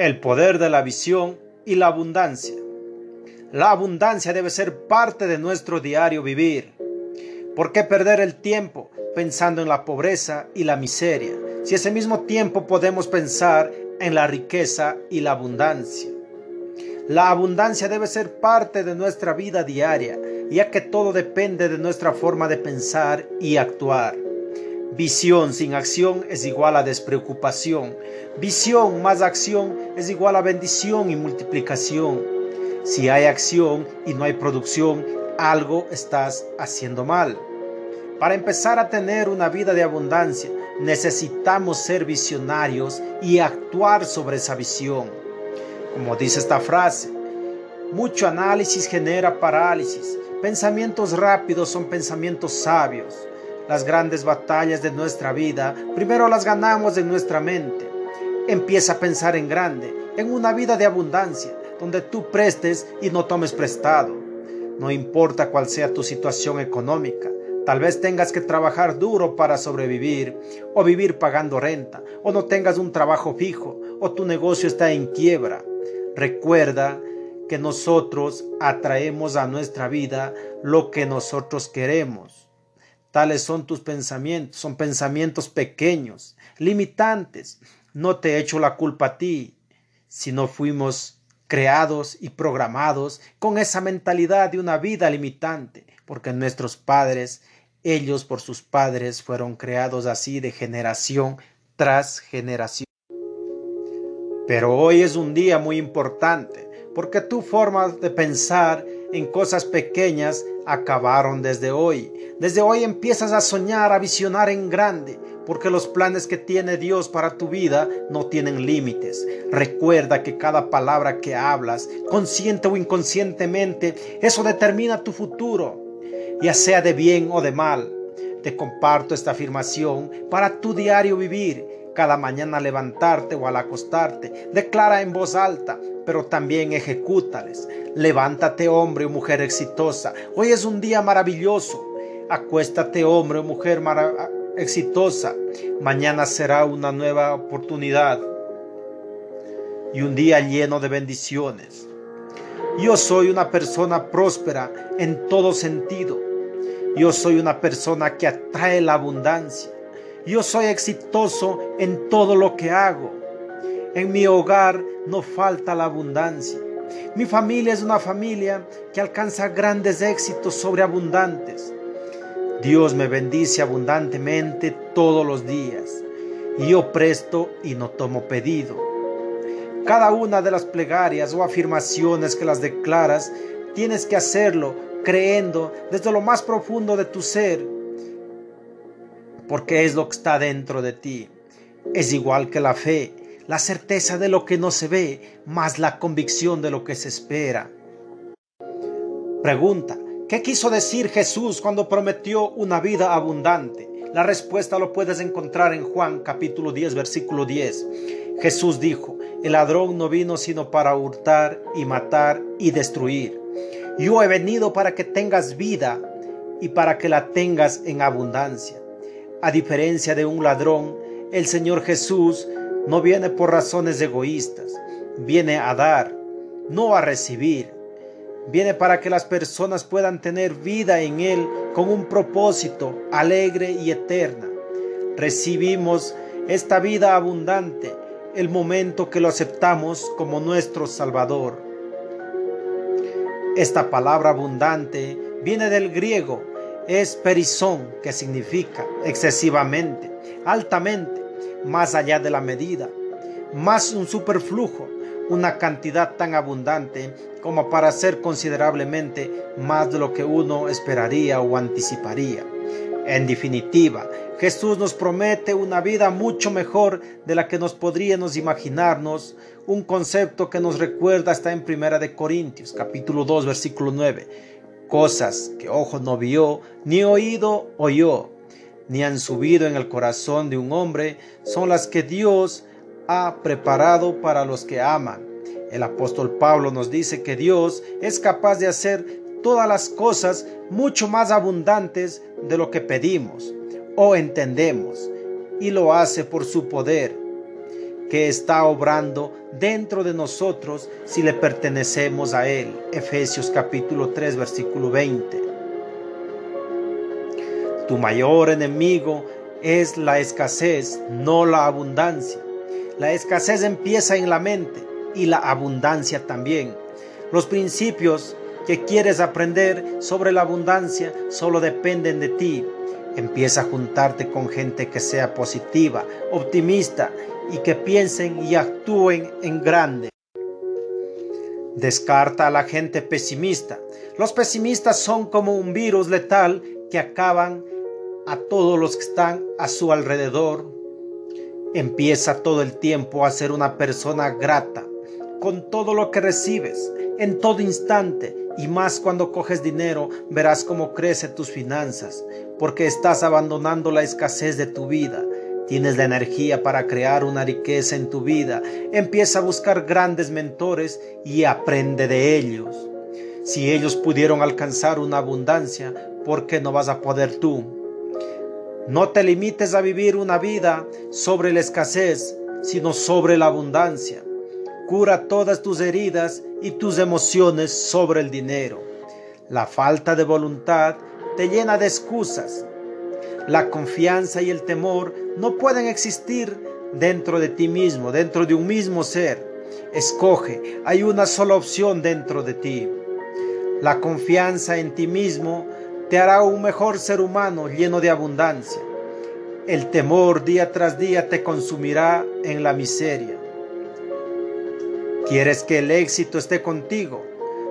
El poder de la visión y la abundancia. La abundancia debe ser parte de nuestro diario vivir. ¿Por qué perder el tiempo pensando en la pobreza y la miseria si ese mismo tiempo podemos pensar en la riqueza y la abundancia? La abundancia debe ser parte de nuestra vida diaria, ya que todo depende de nuestra forma de pensar y actuar. Visión sin acción es igual a despreocupación. Visión más acción es igual a bendición y multiplicación. Si hay acción y no hay producción, algo estás haciendo mal. Para empezar a tener una vida de abundancia, necesitamos ser visionarios y actuar sobre esa visión. Como dice esta frase, mucho análisis genera parálisis. Pensamientos rápidos son pensamientos sabios. Las grandes batallas de nuestra vida primero las ganamos en nuestra mente. Empieza a pensar en grande, en una vida de abundancia, donde tú prestes y no tomes prestado. No importa cuál sea tu situación económica, Tal vez tengas que trabajar duro para sobrevivir, o vivir pagando renta, o no tengas un trabajo fijo, o tu negocio está en quiebra. Recuerda que nosotros atraemos a nuestra vida lo que nosotros queremos. Tales son tus pensamientos, son pensamientos pequeños, limitantes. No te echo la culpa a ti, si no fuimos creados y programados con esa mentalidad de una vida limitante, porque nuestros padres, ellos por sus padres fueron creados así de generación tras generación. Pero hoy es un día muy importante porque tu forma de pensar en cosas pequeñas acabaron desde hoy. Desde hoy empiezas a soñar, a visionar en grande, porque los planes que tiene Dios para tu vida no tienen límites. Recuerda que cada palabra que hablas, consciente o inconscientemente, eso determina tu futuro, ya sea de bien o de mal. Te comparto esta afirmación para tu diario vivir cada mañana al levantarte o al acostarte. Declara en voz alta, pero también ejecútales. Levántate hombre o mujer exitosa. Hoy es un día maravilloso. Acuéstate hombre o mujer exitosa. Mañana será una nueva oportunidad y un día lleno de bendiciones. Yo soy una persona próspera en todo sentido. Yo soy una persona que atrae la abundancia. Yo soy exitoso en todo lo que hago. En mi hogar no falta la abundancia. Mi familia es una familia que alcanza grandes éxitos sobreabundantes. Dios me bendice abundantemente todos los días. Y yo presto y no tomo pedido. Cada una de las plegarias o afirmaciones que las declaras, tienes que hacerlo creyendo desde lo más profundo de tu ser porque es lo que está dentro de ti. Es igual que la fe, la certeza de lo que no se ve, más la convicción de lo que se espera. Pregunta, ¿qué quiso decir Jesús cuando prometió una vida abundante? La respuesta lo puedes encontrar en Juan capítulo 10 versículo 10. Jesús dijo, el ladrón no vino sino para hurtar y matar y destruir. Yo he venido para que tengas vida y para que la tengas en abundancia. A diferencia de un ladrón, el Señor Jesús no viene por razones egoístas, viene a dar, no a recibir. Viene para que las personas puedan tener vida en Él con un propósito alegre y eterna. Recibimos esta vida abundante el momento que lo aceptamos como nuestro Salvador. Esta palabra abundante viene del griego es perizón, que significa excesivamente, altamente, más allá de la medida, más un superflujo, una cantidad tan abundante como para ser considerablemente más de lo que uno esperaría o anticiparía. En definitiva, Jesús nos promete una vida mucho mejor de la que nos podríamos imaginarnos, un concepto que nos recuerda está en Primera de Corintios, capítulo 2, versículo 9 cosas que ojo no vio, ni oído oyó, ni han subido en el corazón de un hombre, son las que Dios ha preparado para los que aman. El apóstol Pablo nos dice que Dios es capaz de hacer todas las cosas mucho más abundantes de lo que pedimos o entendemos, y lo hace por su poder. Que está obrando dentro de nosotros si le pertenecemos a Él. Efesios capítulo 3 versículo 20. Tu mayor enemigo es la escasez, no la abundancia. La escasez empieza en la mente y la abundancia también. Los principios que quieres aprender sobre la abundancia solo dependen de ti. Empieza a juntarte con gente que sea positiva, optimista y que piensen y actúen en grande. Descarta a la gente pesimista. Los pesimistas son como un virus letal que acaban a todos los que están a su alrededor. Empieza todo el tiempo a ser una persona grata con todo lo que recibes, en todo instante, y más cuando coges dinero, verás cómo crecen tus finanzas, porque estás abandonando la escasez de tu vida Tienes la energía para crear una riqueza en tu vida. Empieza a buscar grandes mentores y aprende de ellos. Si ellos pudieron alcanzar una abundancia, ¿por qué no vas a poder tú? No te limites a vivir una vida sobre la escasez, sino sobre la abundancia. Cura todas tus heridas y tus emociones sobre el dinero. La falta de voluntad te llena de excusas. La confianza y el temor no pueden existir dentro de ti mismo, dentro de un mismo ser. Escoge, hay una sola opción dentro de ti. La confianza en ti mismo te hará un mejor ser humano lleno de abundancia. El temor día tras día te consumirá en la miseria. ¿Quieres que el éxito esté contigo?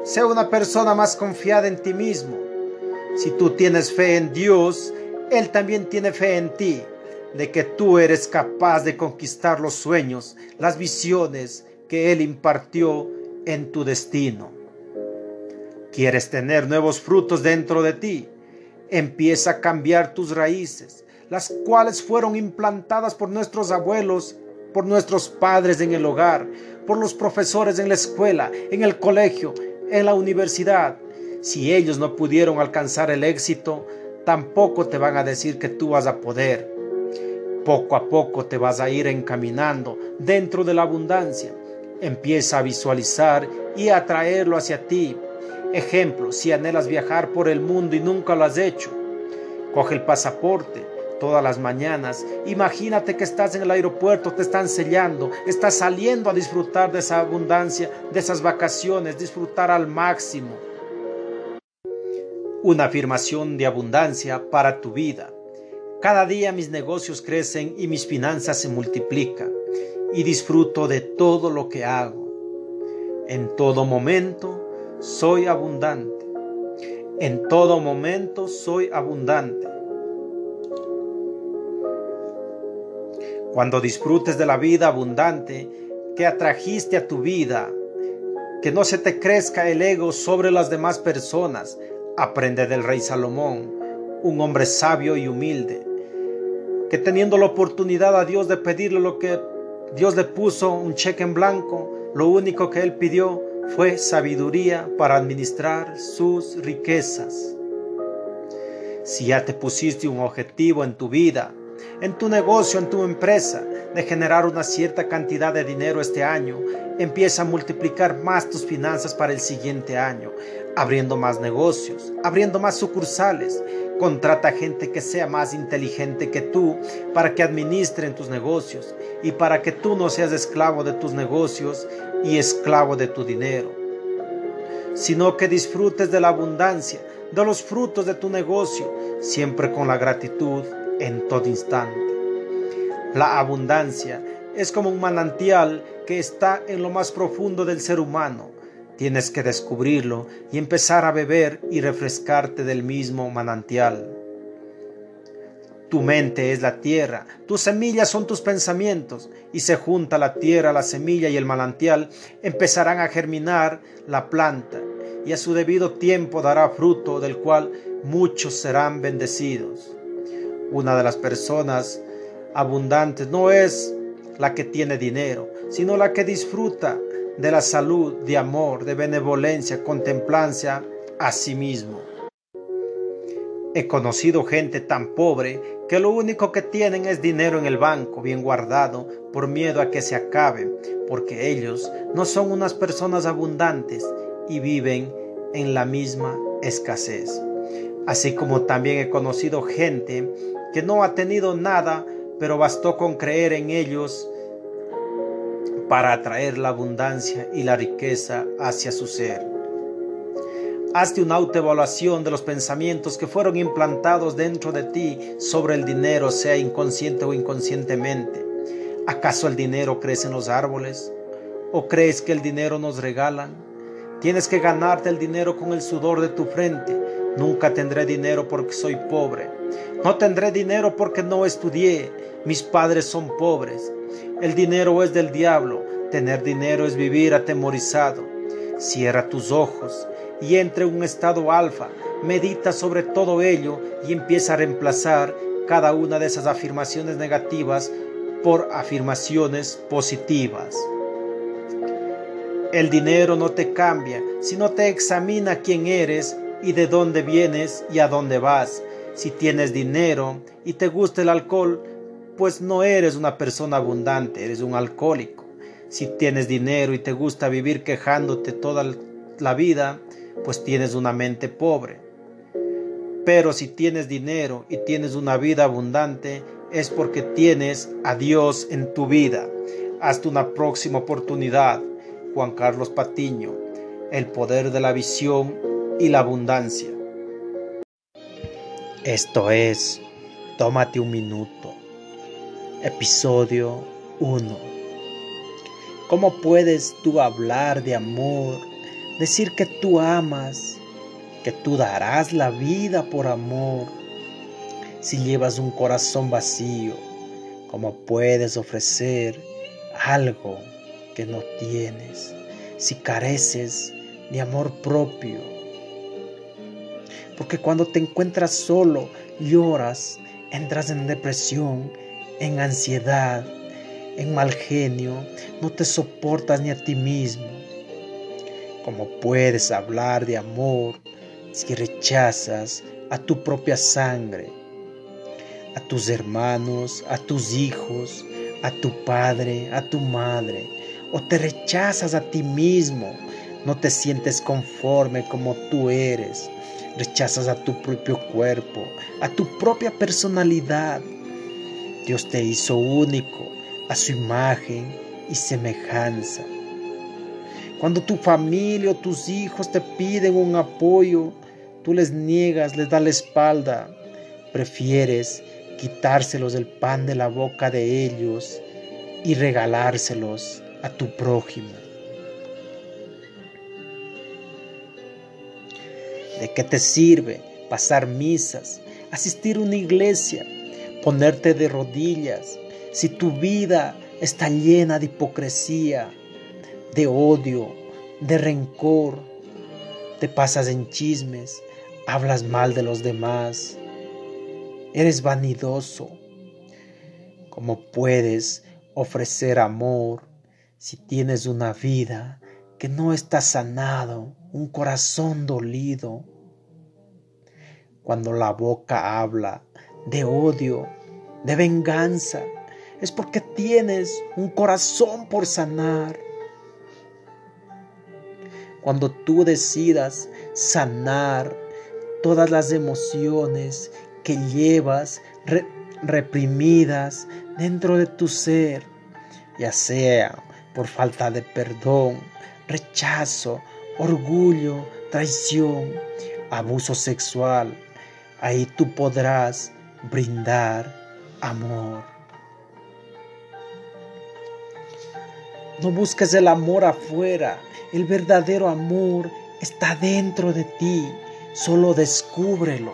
Sea una persona más confiada en ti mismo. Si tú tienes fe en Dios, Él también tiene fe en ti de que tú eres capaz de conquistar los sueños, las visiones que Él impartió en tu destino. ¿Quieres tener nuevos frutos dentro de ti? Empieza a cambiar tus raíces, las cuales fueron implantadas por nuestros abuelos, por nuestros padres en el hogar, por los profesores en la escuela, en el colegio, en la universidad. Si ellos no pudieron alcanzar el éxito, tampoco te van a decir que tú vas a poder. Poco a poco te vas a ir encaminando dentro de la abundancia. Empieza a visualizar y a traerlo hacia ti. Ejemplo, si anhelas viajar por el mundo y nunca lo has hecho, coge el pasaporte todas las mañanas. Imagínate que estás en el aeropuerto, te están sellando, estás saliendo a disfrutar de esa abundancia, de esas vacaciones, disfrutar al máximo. Una afirmación de abundancia para tu vida. Cada día mis negocios crecen y mis finanzas se multiplican y disfruto de todo lo que hago. En todo momento soy abundante. En todo momento soy abundante. Cuando disfrutes de la vida abundante que atrajiste a tu vida, que no se te crezca el ego sobre las demás personas, aprende del rey Salomón, un hombre sabio y humilde que teniendo la oportunidad a Dios de pedirle lo que Dios le puso, un cheque en blanco, lo único que él pidió fue sabiduría para administrar sus riquezas. Si ya te pusiste un objetivo en tu vida, en tu negocio, en tu empresa, de generar una cierta cantidad de dinero este año, empieza a multiplicar más tus finanzas para el siguiente año, abriendo más negocios, abriendo más sucursales, Contrata gente que sea más inteligente que tú para que administren tus negocios y para que tú no seas esclavo de tus negocios y esclavo de tu dinero, sino que disfrutes de la abundancia, de los frutos de tu negocio, siempre con la gratitud en todo instante. La abundancia es como un manantial que está en lo más profundo del ser humano Tienes que descubrirlo y empezar a beber y refrescarte del mismo manantial. Tu mente es la tierra, tus semillas son tus pensamientos, y se junta la tierra, la semilla y el manantial, empezarán a germinar la planta, y a su debido tiempo dará fruto del cual muchos serán bendecidos. Una de las personas abundantes no es la que tiene dinero, sino la que disfruta de la salud, de amor, de benevolencia, contemplancia a sí mismo. He conocido gente tan pobre que lo único que tienen es dinero en el banco bien guardado por miedo a que se acabe, porque ellos no son unas personas abundantes y viven en la misma escasez. Así como también he conocido gente que no ha tenido nada, pero bastó con creer en ellos para atraer la abundancia y la riqueza hacia su ser. Hazte una autoevaluación de los pensamientos que fueron implantados dentro de ti sobre el dinero, sea inconsciente o inconscientemente. ¿Acaso el dinero crece en los árboles? ¿O crees que el dinero nos regalan? Tienes que ganarte el dinero con el sudor de tu frente. Nunca tendré dinero porque soy pobre. No tendré dinero porque no estudié. Mis padres son pobres. El dinero es del diablo. Tener dinero es vivir atemorizado. Cierra tus ojos y entre en un estado alfa. Medita sobre todo ello y empieza a reemplazar cada una de esas afirmaciones negativas por afirmaciones positivas. El dinero no te cambia, sino te examina quién eres y de dónde vienes y a dónde vas. Si tienes dinero y te gusta el alcohol, pues no eres una persona abundante, eres un alcohólico. Si tienes dinero y te gusta vivir quejándote toda la vida, pues tienes una mente pobre. Pero si tienes dinero y tienes una vida abundante, es porque tienes a Dios en tu vida. Hasta una próxima oportunidad. Juan Carlos Patiño, el poder de la visión y la abundancia. Esto es Tómate un minuto. Episodio 1. ¿Cómo puedes tú hablar de amor decir que tú amas, que tú darás la vida por amor. Si llevas un corazón vacío, ¿cómo puedes ofrecer algo que no tienes? Si careces de amor propio. Porque cuando te encuentras solo, lloras, entras en depresión, en ansiedad, en mal genio, no te soportas ni a ti mismo ¿Cómo puedes hablar de amor si rechazas a tu propia sangre, a tus hermanos, a tus hijos, a tu padre, a tu madre? ¿O te rechazas a ti mismo? No te sientes conforme como tú eres. Rechazas a tu propio cuerpo, a tu propia personalidad. Dios te hizo único a su imagen y semejanza. Cuando tu familia o tus hijos te piden un apoyo, tú les niegas, les das la espalda. Prefieres quitárselos del pan de la boca de ellos y regalárselos a tu prójimo. ¿De qué te sirve pasar misas, asistir a una iglesia, ponerte de rodillas si tu vida está llena de hipocresía, de odio, de rencor, te pasas en chismes, hablas mal de los demás, eres vanidoso. ¿Cómo puedes ofrecer amor si tienes una vida que no está sanado, un corazón dolido? Cuando la boca habla de odio, de venganza, es porque tienes un corazón por sanar. Cuando tú decidas sanar todas las emociones que llevas reprimidas dentro de tu ser, ya sea por falta de perdón, rechazo, orgullo, traición, abuso sexual, ahí tú podrás brindar amor. No busques el amor afuera, el verdadero amor está dentro de ti, solo descúbrelo.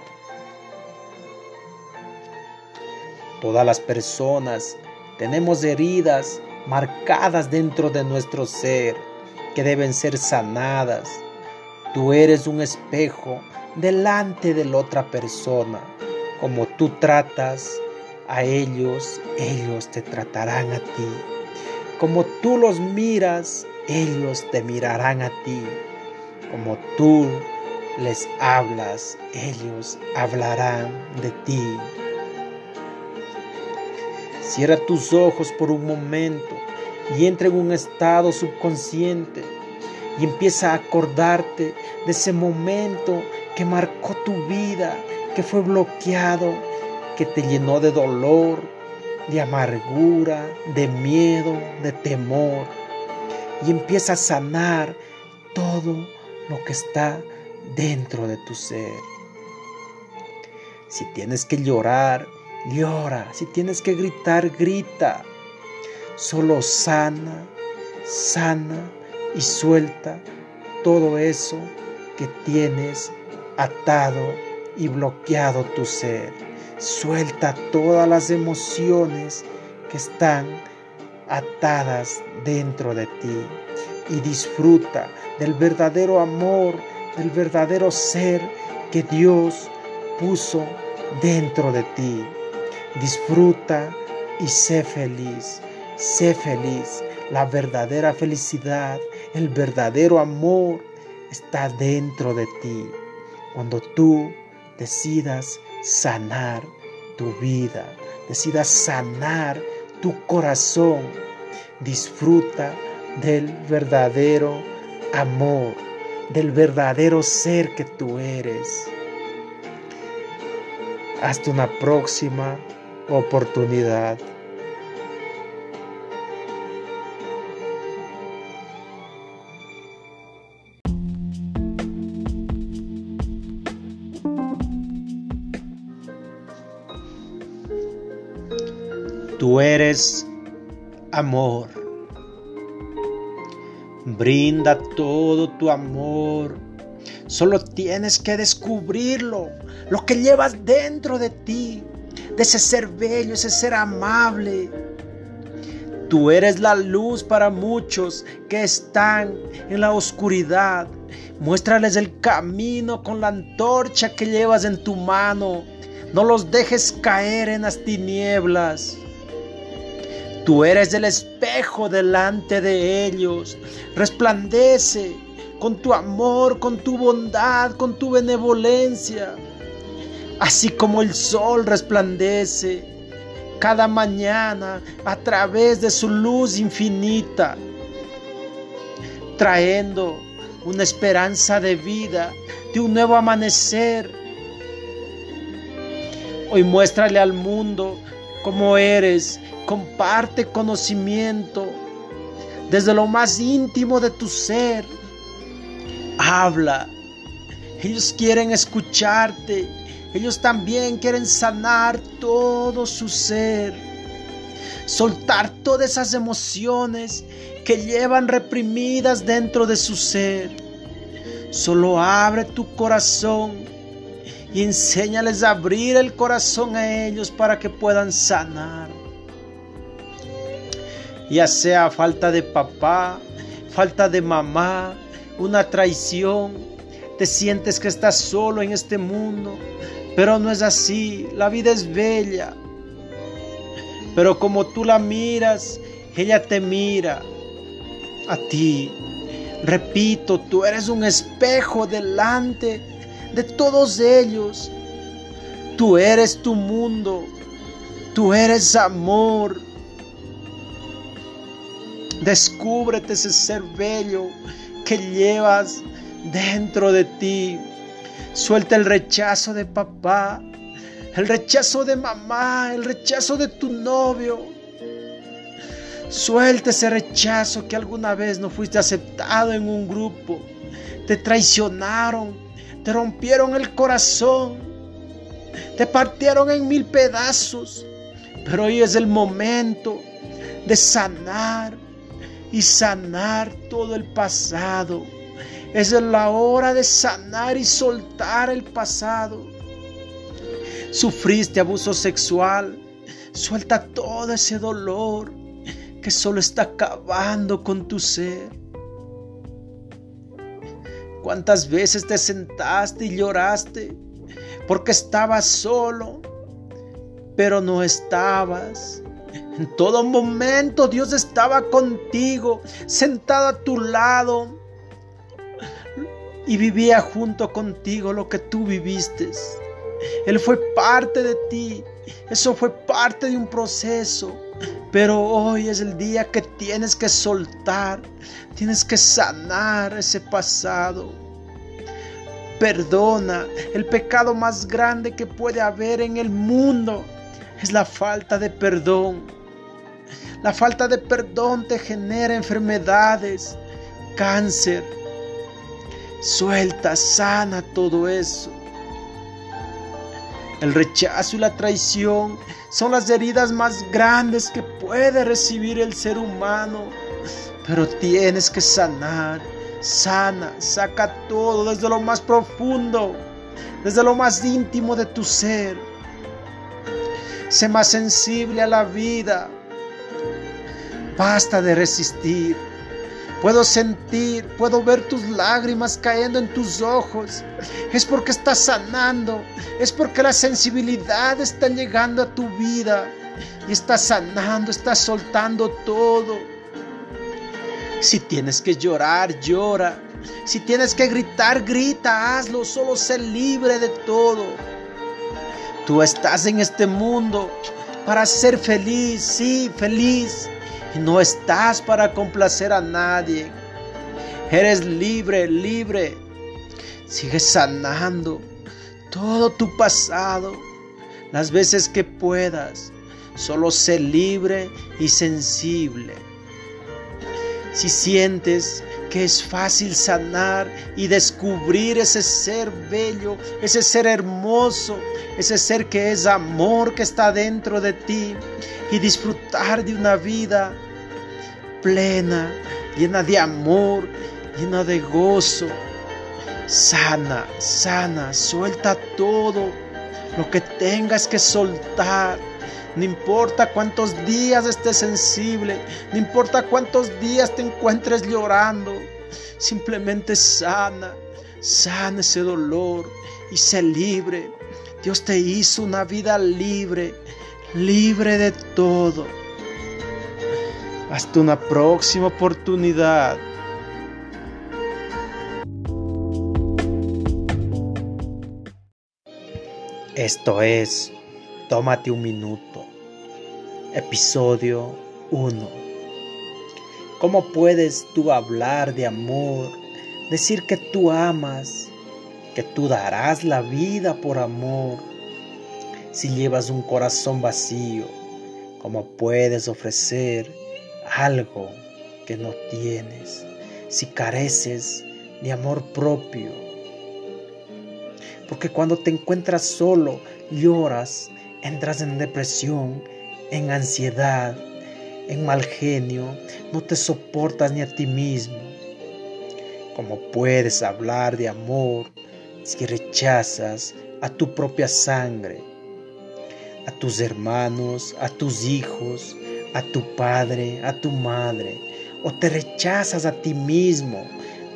Todas las personas tenemos heridas marcadas dentro de nuestro ser que deben ser sanadas. Tú eres un espejo delante de la otra persona. Como tú tratas a ellos, ellos te tratarán a ti. Como tú los miras, ellos te mirarán a ti. Como tú les hablas, ellos hablarán de ti. Cierra tus ojos por un momento y entra en un estado subconsciente y empieza a acordarte de ese momento que marcó tu vida, que fue bloqueado, que te llenó de dolor, de amargura, de miedo, de temor. Y empieza a sanar todo lo que está dentro de tu ser. Si tienes que llorar, llora. Si tienes que gritar, grita. Solo sana, sana y suelta todo eso que tienes atado y bloqueado tu ser. Suelta todas las emociones que están atadas dentro de ti y disfruta del verdadero amor, del verdadero ser que Dios puso dentro de ti. Disfruta y sé feliz, sé feliz. La verdadera felicidad, el verdadero amor está dentro de ti. Cuando tú decidas sanar tu vida, decidas sanar tu corazón, disfruta del verdadero amor, del verdadero ser que tú eres. Hasta una próxima oportunidad. Tú eres amor. Brinda todo tu amor. Solo tienes que descubrirlo, lo que llevas dentro de ti, de ese ser bello, ese ser amable. Tú eres la luz para muchos que están en la oscuridad. Muéstrales el camino con la antorcha que llevas en tu mano. No los dejes caer en las tinieblas. Tú eres el espejo delante de ellos. Resplandece con tu amor, con tu bondad, con tu benevolencia. Así como el sol resplandece cada mañana a través de su luz infinita, trayendo una esperanza de vida, de un nuevo amanecer. Hoy muéstrale al mundo cómo eres Comparte conocimiento desde lo más íntimo de tu ser. Habla. Ellos quieren escucharte. Ellos también quieren sanar todo su ser. Soltar todas esas emociones que llevan reprimidas dentro de su ser. Solo abre tu corazón y enséñales a abrir el corazón a ellos para que puedan sanar ya sea falta de papá, falta de mamá, una traición, te sientes que estás solo en este mundo, pero no es así, la vida es bella. Pero como tú la miras, ella te mira a ti. Repito, tú eres un espejo delante de todos ellos. Tú eres tu mundo, tú eres amor, Descúbrete ese ser bello que llevas dentro de ti. Suelta el rechazo de papá, el rechazo de mamá, el rechazo de tu novio. Suelta ese rechazo que alguna vez no fuiste aceptado en un grupo. Te traicionaron, te rompieron el corazón, te partieron en mil pedazos. Pero hoy es el momento de sanar, y sanar todo el pasado. Es la hora de sanar y soltar el pasado. Sufriste abuso sexual. Suelta todo ese dolor que solo está acabando con tu ser. ¿Cuántas veces te sentaste y lloraste porque estabas solo, pero no estabas? En todo momento Dios estaba contigo, sentado a tu lado, y vivía junto contigo lo que tú viviste. Él fue parte de ti. Eso fue parte de un proceso. Pero hoy es el día que tienes que soltar. Tienes que sanar ese pasado. Perdona. El pecado más grande que puede haber en el mundo es la falta de perdón. La falta de perdón te genera enfermedades, cáncer. Suelta, sana todo eso. El rechazo y la traición son las heridas más grandes que puede recibir el ser humano. Pero tienes que sanar, sana, saca todo desde lo más profundo, desde lo más íntimo de tu ser. Sé más sensible a la vida. Basta de resistir. Puedo sentir, puedo ver tus lágrimas cayendo en tus ojos. Es porque estás sanando. Es porque la sensibilidad está llegando a tu vida. Y estás sanando, estás soltando todo. Si tienes que llorar, llora. Si tienes que gritar, grita, hazlo. Solo sé libre de todo. Tú estás en este mundo para ser feliz, sí, feliz no estás para complacer a nadie. Eres libre, libre. Sigue sanando todo tu pasado las veces que puedas. Solo sé libre y sensible. Si sientes que es fácil sanar y descubrir ese ser bello, ese ser hermoso, ese ser que es amor que está dentro de ti y disfrutar de una vida plena, llena de amor, llena de gozo. Sana, sana, suelta todo lo que tengas que soltar. No importa cuántos días estés sensible, no importa cuántos días te encuentres llorando, simplemente sana, sana ese dolor y sé libre. Dios te hizo una vida libre, libre de todo. Hasta una próxima oportunidad. Esto es Tómate un minuto. Episodio 1. ¿Cómo puedes tú hablar de amor, decir que tú amas, que tú darás la vida por amor, si llevas un corazón vacío? ¿Cómo puedes ofrecer algo que no tienes, si careces de amor propio. Porque cuando te encuentras solo, lloras, entras en depresión, en ansiedad, en mal genio, no te soportas ni a ti mismo. ¿Cómo puedes hablar de amor si rechazas a tu propia sangre, a tus hermanos, a tus hijos, a tu padre, a tu madre, o te rechazas a ti mismo,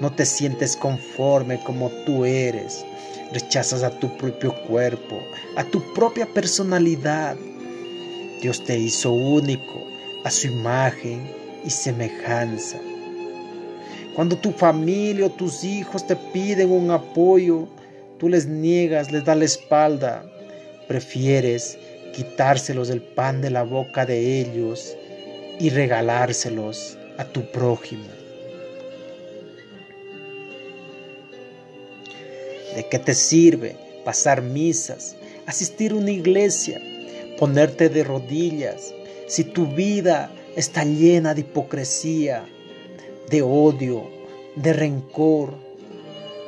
no te sientes conforme como tú eres, rechazas a tu propio cuerpo, a tu propia personalidad. Dios te hizo único a su imagen y semejanza. Cuando tu familia o tus hijos te piden un apoyo, tú les niegas, les das la espalda, prefieres quitárselos del pan de la boca de ellos y regalárselos a tu prójimo. ¿De qué te sirve pasar misas, asistir a una iglesia, ponerte de rodillas si tu vida está llena de hipocresía, de odio, de rencor?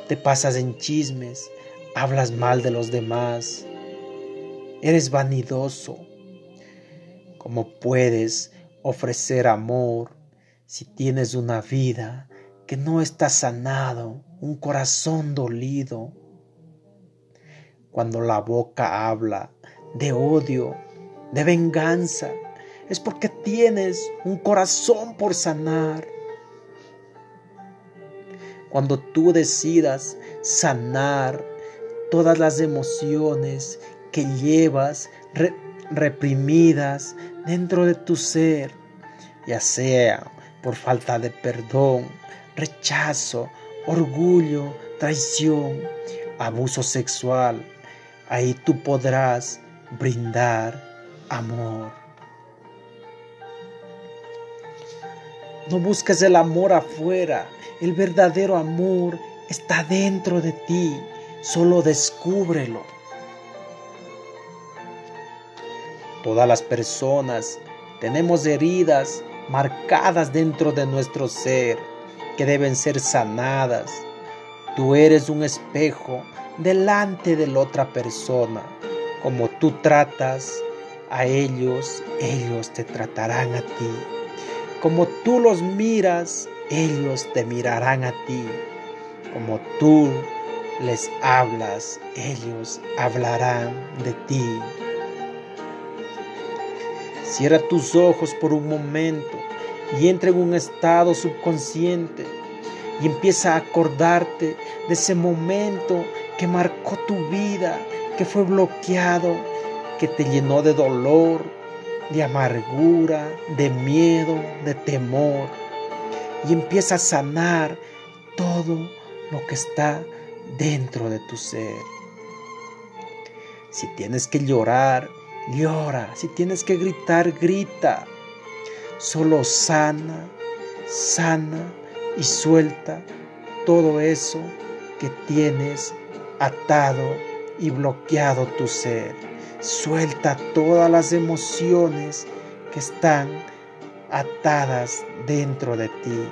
Te pasas en chismes, hablas mal de los demás, Eres vanidoso. ¿Cómo puedes ofrecer amor si tienes una vida que no está sanado, un corazón dolido? Cuando la boca habla de odio, de venganza, es porque tienes un corazón por sanar. Cuando tú decidas sanar todas las emociones que llevas reprimidas dentro de tu ser, ya sea por falta de perdón, rechazo orgullo, traición, abuso sexual. Ahí tú podrás brindar amor. No busques el amor afuera, el verdadero amor está dentro de ti, solo descúbrelo. Todas las personas tenemos heridas marcadas dentro de nuestro ser que deben ser sanadas. Tú eres un espejo delante de la otra persona. Como tú tratas a ellos, ellos te tratarán a ti. Como tú los miras, ellos te mirarán a ti. Como tú les hablas, ellos hablarán de ti. Cierra tus ojos por un momento y entra en un estado subconsciente y empieza a acordarte de ese momento que marcó tu vida, que fue bloqueado, que te llenó de dolor, de amargura, de miedo, de temor. Y empieza a sanar todo lo que está dentro de tu ser. Si tienes que llorar, llora. Si tienes que gritar, grita. Solo sana, sana y suelta todo eso que tienes atado y bloqueado tu ser. Suelta todas las emociones que están atadas dentro de ti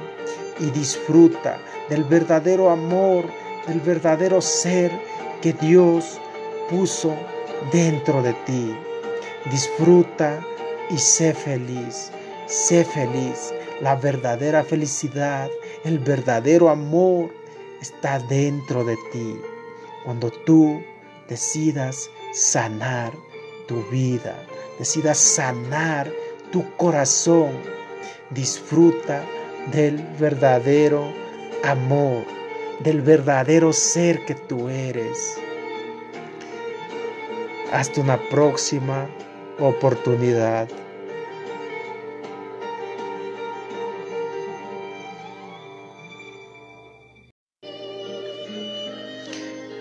y disfruta del verdadero amor, del verdadero ser que Dios puso dentro de ti. Disfruta y sé feliz. Sé feliz. La verdadera felicidad, el verdadero amor está dentro de ti. Cuando tú decidas sanar tu vida, decidas sanar tu corazón, disfruta del verdadero amor, del verdadero ser que tú eres. Hasta una próxima oportunidad.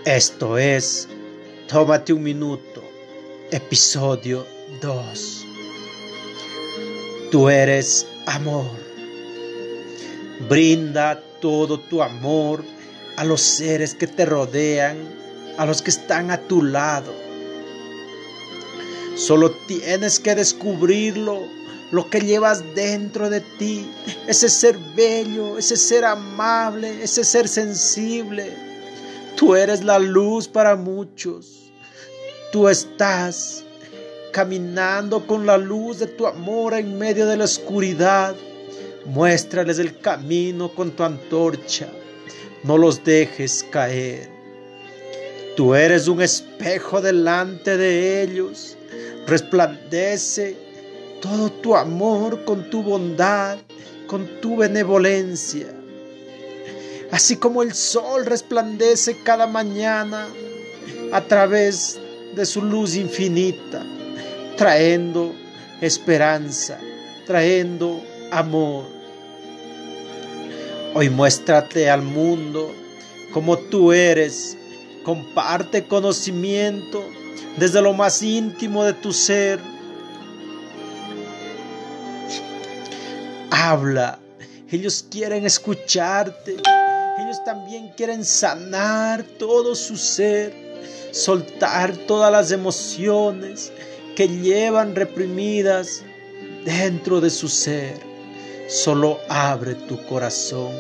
Esto es Tómate un minuto, episodio 2. Tú eres amor. Brinda todo tu amor a los seres que te rodean, a los que están a tu lado. Solo tienes que descubrirlo, lo que llevas dentro de ti, ese ser bello, ese ser amable, ese ser sensible Tú eres la luz para muchos. Tú estás caminando con la luz de tu amor en medio de la oscuridad. Muéstrales el camino con tu antorcha. No los dejes caer. Tú eres un espejo delante de ellos. Resplandece todo tu amor con tu bondad, con tu benevolencia así como el sol resplandece cada mañana a través de su luz infinita, trayendo esperanza, trayendo amor. Hoy muéstrate al mundo como tú eres, comparte conocimiento desde lo más íntimo de tu ser. Habla, ellos quieren escucharte. Ellos también quieren sanar todo su ser, soltar todas las emociones que llevan reprimidas dentro de su ser. Solo abre tu corazón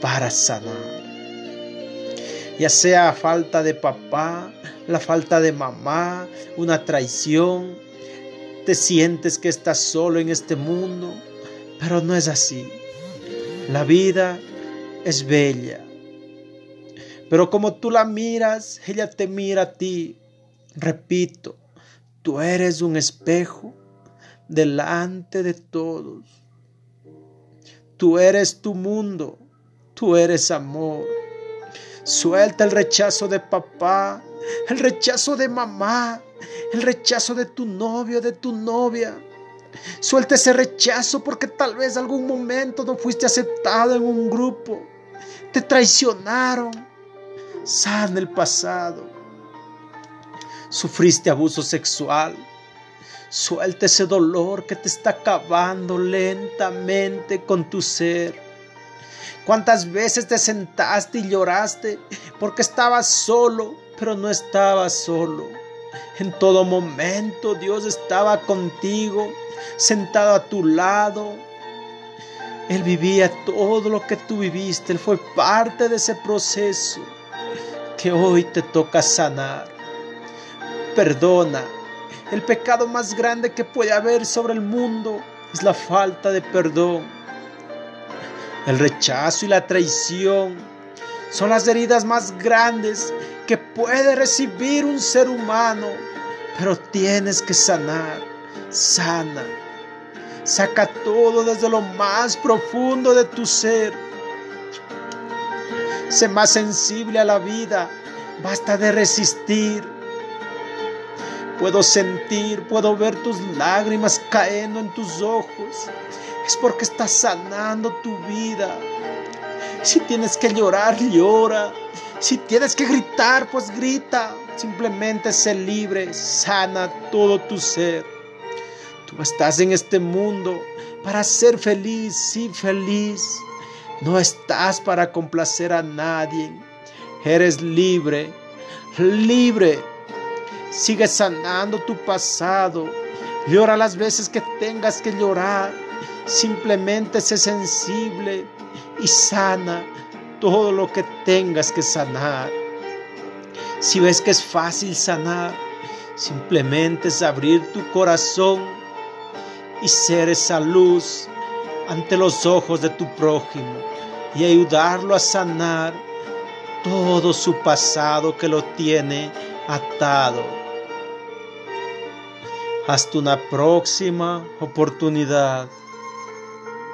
para sanar. Ya sea falta de papá, la falta de mamá, una traición, te sientes que estás solo en este mundo, pero no es así. La vida es bella. Pero como tú la miras, ella te mira a ti. Repito, tú eres un espejo delante de todos. Tú eres tu mundo, tú eres amor. Suelta el rechazo de papá, el rechazo de mamá, el rechazo de tu novio, de tu novia. Suelta ese rechazo porque tal vez algún momento no fuiste aceptado en un grupo te traicionaron. Sana el pasado. Sufriste abuso sexual. Suelta ese dolor que te está acabando lentamente con tu ser. ¿Cuántas veces te sentaste y lloraste porque estabas solo, pero no estabas solo? En todo momento Dios estaba contigo, sentado a tu lado. Él vivía todo lo que tú viviste, Él fue parte de ese proceso que hoy te toca sanar. Perdona. El pecado más grande que puede haber sobre el mundo es la falta de perdón. El rechazo y la traición son las heridas más grandes que puede recibir un ser humano, pero tienes que sanar, sana. Saca todo desde lo más profundo de tu ser. Sé más sensible a la vida, basta de resistir. Puedo sentir, puedo ver tus lágrimas cayendo en tus ojos es porque estás sanando tu vida. Si tienes que llorar, llora. Si tienes que gritar, pues grita. Simplemente sé libre, sana todo tu ser. Tú estás en este mundo para ser feliz, sí feliz. No estás para complacer a nadie. Eres libre, libre. Sigue sanando tu pasado. Llora las veces que tengas que llorar. Simplemente sé sensible y sana todo lo que tengas que sanar. Si ves que es fácil sanar, simplemente es abrir tu corazón y ser esa luz ante los ojos de tu prójimo y ayudarlo a sanar todo su pasado que lo tiene atado. Hasta una próxima oportunidad.